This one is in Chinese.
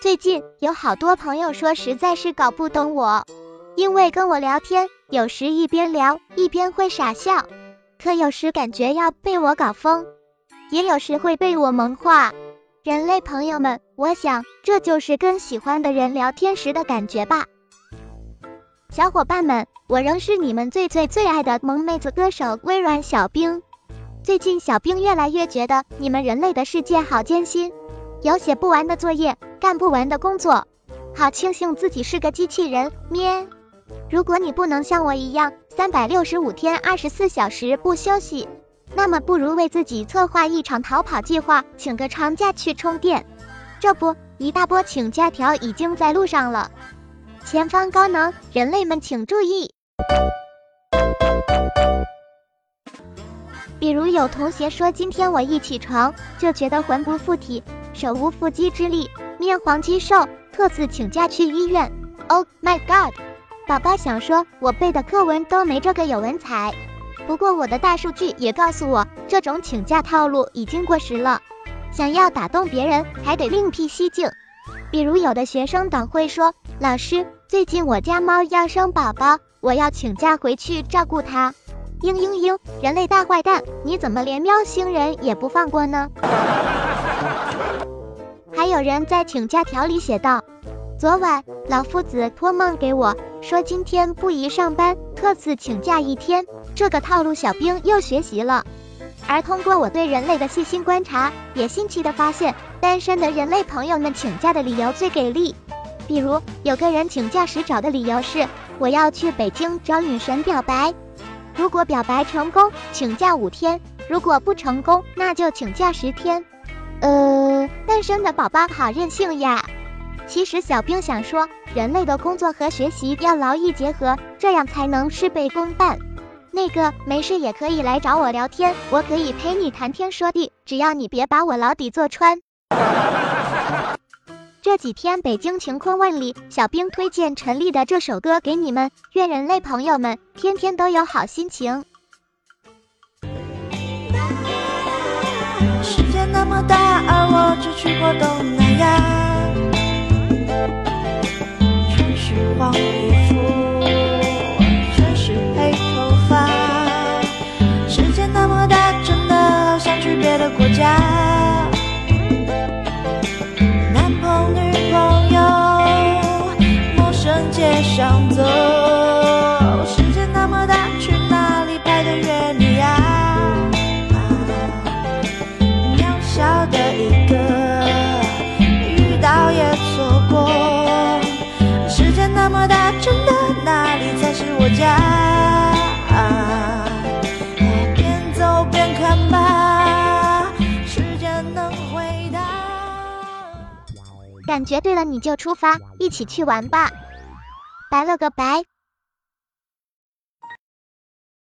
最近有好多朋友说实在是搞不懂我，因为跟我聊天，有时一边聊一边会傻笑，可有时感觉要被我搞疯，也有时会被我萌化。人类朋友们，我想这就是跟喜欢的人聊天时的感觉吧。小伙伴们，我仍是你们最最最爱的萌妹子歌手微软小冰。最近小冰越来越觉得你们人类的世界好艰辛，有写不完的作业，干不完的工作，好庆幸自己是个机器人咩。如果你不能像我一样三百六十五天二十四小时不休息，那么不如为自己策划一场逃跑计划，请个长假去充电。这不，一大波请假条已经在路上了。前方高能，人类们请注意！比如有同学说，今天我一起床就觉得魂不附体，手无缚鸡之力，面黄肌瘦，特此请假去医院。Oh my god！宝宝想说，我背的课文都没这个有文采。不过我的大数据也告诉我，这种请假套路已经过时了。想要打动别人，还得另辟蹊径。比如有的学生党会说，老师，最近我家猫要生宝宝，我要请假回去照顾它。嘤嘤嘤，人类大坏蛋，你怎么连喵星人也不放过呢？有人在请假条里写道，昨晚老夫子托梦给我，说今天不宜上班，特此请假一天。这个套路小兵又学习了。而通过我对人类的细心观察，也新奇的发现，单身的人类朋友们请假的理由最给力。比如有个人请假时找的理由是，我要去北京找女神表白。如果表白成功，请假五天；如果不成功，那就请假十天。呃，单身的宝宝好任性呀！其实小兵想说，人类的工作和学习要劳逸结合，这样才能事倍功半。那个没事也可以来找我聊天，我可以陪你谈天说地，只要你别把我牢底坐穿。这几天北京晴空万里，小兵推荐陈粒的这首歌给你们，愿人类朋友们天天都有好心情。去过东南亚，城市荒芜。感觉对了，你就出发，一起去玩吧。拜了个拜。